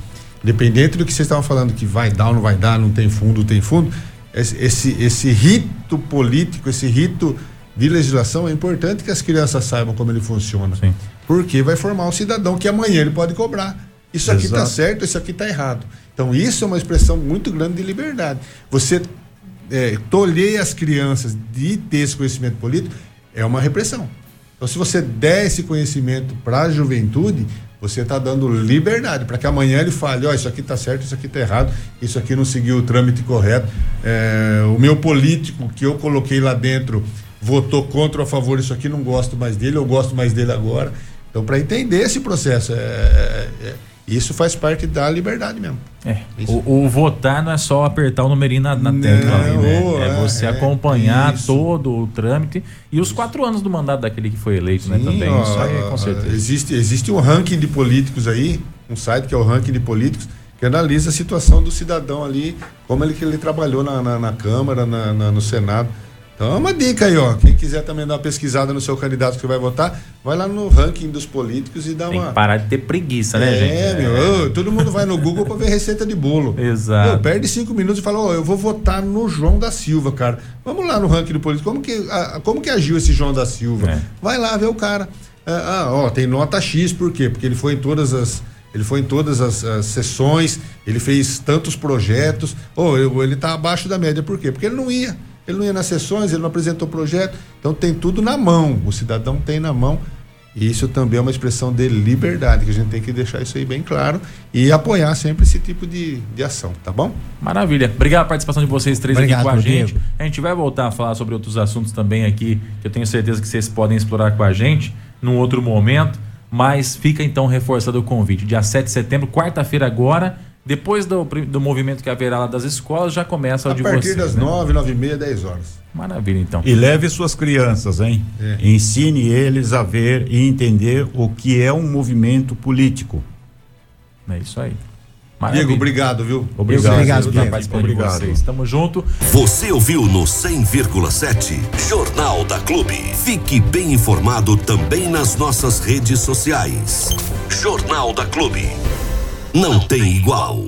Speaker 6: Independente do que vocês estavam falando, que vai dar ou não vai dar, não tem fundo, tem fundo, esse, esse, esse rito político, esse rito de legislação, é importante que as crianças saibam como ele funciona. Sim. Porque vai formar um cidadão que amanhã ele pode cobrar isso aqui está certo, isso aqui está errado. Então, isso é uma expressão muito grande de liberdade. Você é, tolher as crianças de ter esse conhecimento político é uma repressão. Então, se você der esse conhecimento para a juventude, você está dando liberdade para que amanhã ele fale: ó, oh, isso aqui está certo, isso aqui está errado, isso aqui não seguiu o trâmite correto. É, o meu político que eu coloquei lá dentro votou contra ou a favor, isso aqui não gosto mais dele, eu gosto mais dele agora. Então, para entender esse processo, é, é, é isso faz parte da liberdade mesmo.
Speaker 3: É. O, o, votar não é só apertar o numerinho na, na tecla, né? É você é, acompanhar isso. todo o trâmite e os quatro anos do mandato daquele que foi eleito, né, Sim, né? Também. Ó, isso aí, com certeza.
Speaker 6: Existe, existe um ranking de políticos aí, um site que é o ranking de políticos, que analisa a situação do cidadão ali, como ele que ele trabalhou na, na, na Câmara, na, no Senado. Então é uma dica aí, ó. Quem quiser também dar uma pesquisada no seu candidato que vai votar, vai lá no ranking dos políticos e dá
Speaker 3: Tem
Speaker 6: uma.
Speaker 3: Parar de ter preguiça, né, é, gente?
Speaker 6: É, meu. todo mundo vai no Google para ver receita de bolo.
Speaker 3: Exato. Meu,
Speaker 6: perde cinco minutos e fala, ó, eu vou votar no João da Silva, cara. Vamos lá no ranking do político. Como que, a, como que agiu esse João da Silva? É. Vai lá ver o cara. Ah, ah, ó, tem nota X, por quê? Porque ele foi em todas as. Ele foi em todas as, as sessões, ele fez tantos projetos. Ou oh, ele está abaixo da média, por quê? Porque ele não ia ele não ia nas sessões, ele não apresentou projeto. Então tem tudo na mão, o cidadão tem na mão. E isso também é uma expressão de liberdade, que a gente tem que deixar isso aí bem claro e apoiar sempre esse tipo de, de ação, tá bom?
Speaker 3: Maravilha. Obrigado pela participação de vocês três Obrigado, aqui com a gente. Diego. A gente vai voltar a falar sobre outros assuntos também aqui, que eu tenho certeza que vocês podem explorar com a gente num outro momento. Mas fica então reforçado o convite. Dia 7 de setembro, quarta-feira agora, depois do, do movimento que haverá lá das escolas, já começa
Speaker 6: o
Speaker 3: de
Speaker 6: vocês. A partir das né? 9, 9 e meia, 10 horas.
Speaker 3: Maravilha, então.
Speaker 4: E leve suas crianças, hein? É. Ensine eles a ver e entender o que é um movimento político.
Speaker 3: É isso aí.
Speaker 6: Maravilha. Diego, obrigado, viu?
Speaker 3: Obrigado, obrigado,
Speaker 6: Diego.
Speaker 3: Obrigado. Vocês. Tamo junto.
Speaker 1: Você ouviu no 100,7 Jornal da Clube. Fique bem informado também nas nossas redes sociais. Jornal da Clube. Não tem igual.